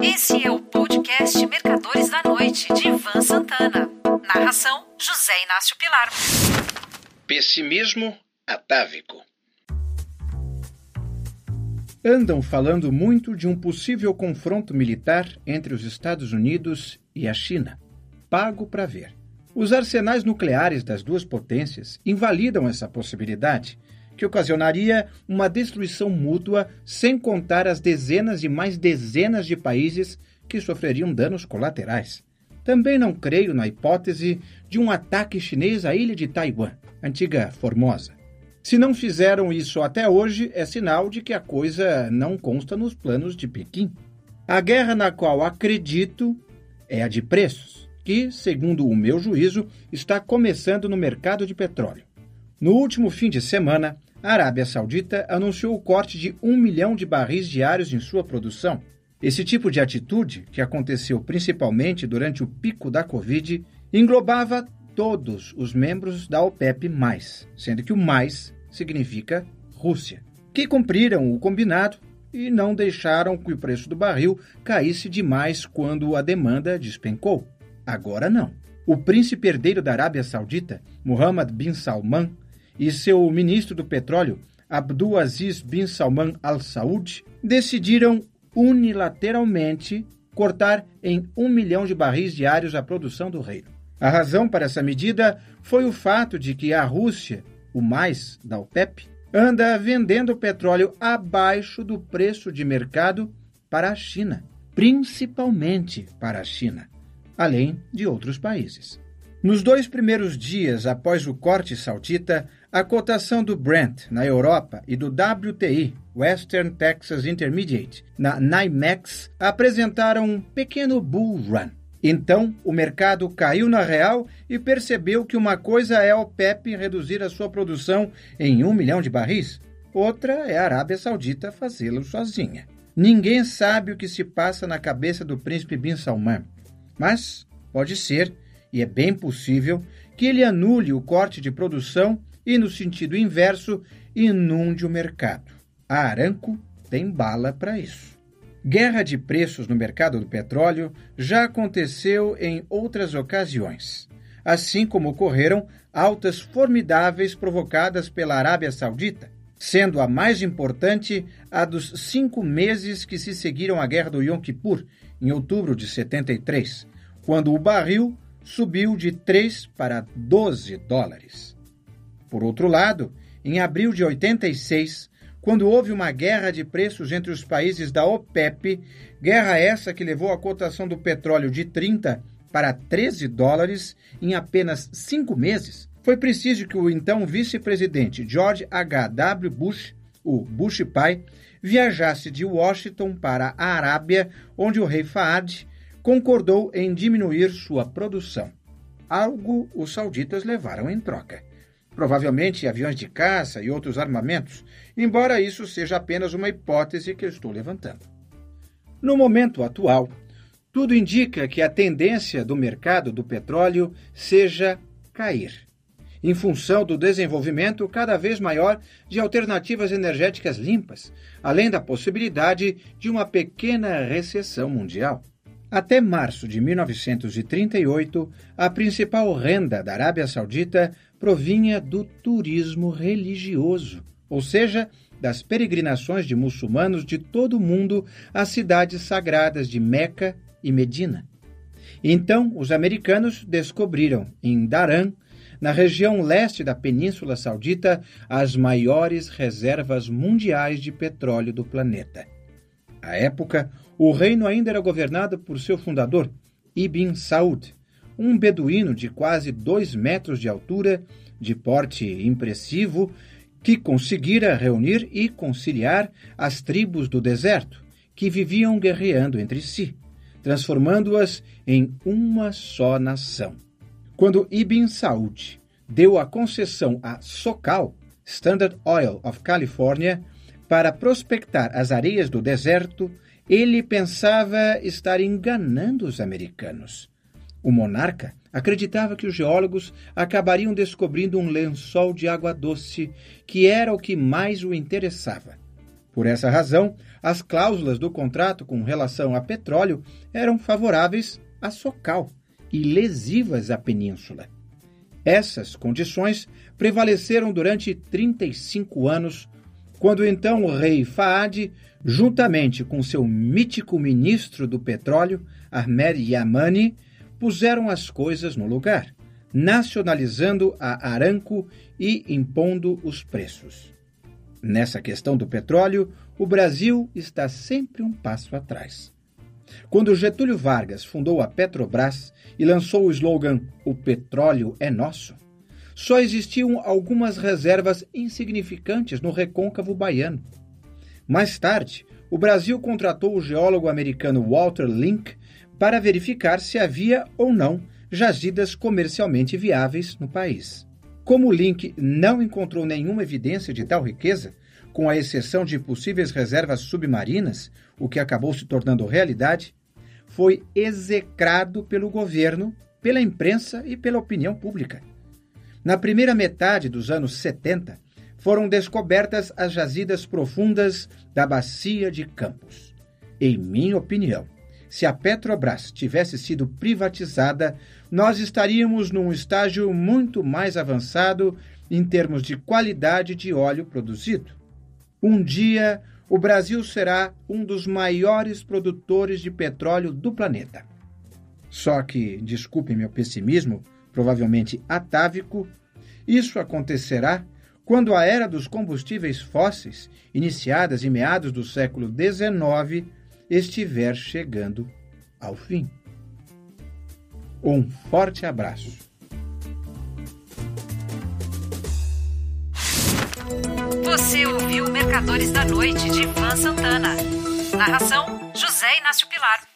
Esse é o podcast Mercadores da Noite, de Ivan Santana. Narração: José Inácio Pilar. Pessimismo atávico. Andam falando muito de um possível confronto militar entre os Estados Unidos e a China. Pago para ver. Os arsenais nucleares das duas potências invalidam essa possibilidade que ocasionaria uma destruição mútua, sem contar as dezenas e mais dezenas de países que sofreriam danos colaterais. Também não creio na hipótese de um ataque chinês à ilha de Taiwan, antiga Formosa. Se não fizeram isso até hoje, é sinal de que a coisa não consta nos planos de Pequim. A guerra na qual acredito é a de preços, que, segundo o meu juízo, está começando no mercado de petróleo. No último fim de semana, a Arábia Saudita anunciou o corte de um milhão de barris diários em sua produção. Esse tipo de atitude, que aconteceu principalmente durante o pico da Covid, englobava todos os membros da OPEP, sendo que o mais significa Rússia, que cumpriram o combinado e não deixaram que o preço do barril caísse demais quando a demanda despencou. Agora não. O príncipe herdeiro da Arábia Saudita, Mohammed bin Salman, e seu ministro do petróleo, Abdul Aziz bin Salman Al Saud, decidiram unilateralmente cortar em um milhão de barris diários a produção do reino. A razão para essa medida foi o fato de que a Rússia, o mais da OPEP, anda vendendo petróleo abaixo do preço de mercado para a China, principalmente para a China, além de outros países. Nos dois primeiros dias após o corte saudita, a cotação do Brent na Europa e do WTI, Western Texas Intermediate, na NYMEX, apresentaram um pequeno bull run. Então, o mercado caiu na real e percebeu que uma coisa é a OPEP reduzir a sua produção em um milhão de barris, outra é a Arábia Saudita fazê-lo sozinha. Ninguém sabe o que se passa na cabeça do príncipe Bin Salman, mas pode ser e é bem possível que ele anule o corte de produção e, no sentido inverso, inunde o mercado. A Aranco tem bala para isso. Guerra de preços no mercado do petróleo já aconteceu em outras ocasiões, assim como ocorreram altas formidáveis provocadas pela Arábia Saudita, sendo a mais importante a dos cinco meses que se seguiram à Guerra do Yom Kippur, em outubro de 73, quando o barril subiu de 3 para 12 dólares. Por outro lado, em abril de 86, quando houve uma guerra de preços entre os países da OPEP, guerra essa que levou a cotação do petróleo de 30 para 13 dólares em apenas cinco meses, foi preciso que o então vice-presidente George H.W. Bush, o Bush pai, viajasse de Washington para a Arábia, onde o rei Faad concordou em diminuir sua produção. Algo os sauditas levaram em troca. Provavelmente aviões de caça e outros armamentos, embora isso seja apenas uma hipótese que eu estou levantando. No momento atual, tudo indica que a tendência do mercado do petróleo seja cair, em função do desenvolvimento cada vez maior de alternativas energéticas limpas, além da possibilidade de uma pequena recessão mundial. Até março de 1938, a principal renda da Arábia Saudita provinha do turismo religioso, ou seja, das peregrinações de muçulmanos de todo o mundo às cidades sagradas de Meca e Medina. Então, os americanos descobriram em Daran, na região leste da Península Saudita, as maiores reservas mundiais de petróleo do planeta. À época, o reino ainda era governado por seu fundador, Ibn Saud, um beduíno de quase dois metros de altura, de porte impressivo, que conseguira reunir e conciliar as tribos do deserto, que viviam guerreando entre si, transformando-as em uma só nação. Quando Ibn Saud deu a concessão a Socal, Standard Oil of California, para prospectar as areias do deserto, ele pensava estar enganando os americanos. O monarca acreditava que os geólogos acabariam descobrindo um lençol de água doce, que era o que mais o interessava. Por essa razão, as cláusulas do contrato com relação a petróleo eram favoráveis a Socal e lesivas à península. Essas condições prevaleceram durante 35 anos, quando então o rei Faad, juntamente com seu mítico ministro do petróleo, Ahmed Yamani, puseram as coisas no lugar, nacionalizando a Aramco e impondo os preços. Nessa questão do petróleo, o Brasil está sempre um passo atrás. Quando Getúlio Vargas fundou a Petrobras e lançou o slogan O petróleo é nosso, só existiam algumas reservas insignificantes no recôncavo baiano. Mais tarde, o Brasil contratou o geólogo americano Walter Link para verificar se havia ou não jazidas comercialmente viáveis no país. Como Link não encontrou nenhuma evidência de tal riqueza, com a exceção de possíveis reservas submarinas, o que acabou se tornando realidade, foi execrado pelo governo, pela imprensa e pela opinião pública. Na primeira metade dos anos 70, foram descobertas as jazidas profundas da Bacia de Campos. Em minha opinião, se a Petrobras tivesse sido privatizada, nós estaríamos num estágio muito mais avançado em termos de qualidade de óleo produzido. Um dia, o Brasil será um dos maiores produtores de petróleo do planeta. Só que, desculpe meu pessimismo, provavelmente atávico, isso acontecerá quando a era dos combustíveis fósseis, iniciadas em meados do século XIX, estiver chegando ao fim. Um forte abraço. Você ouviu Mercadores da Noite de Ivan Santana. Narração: José Inácio Pilar.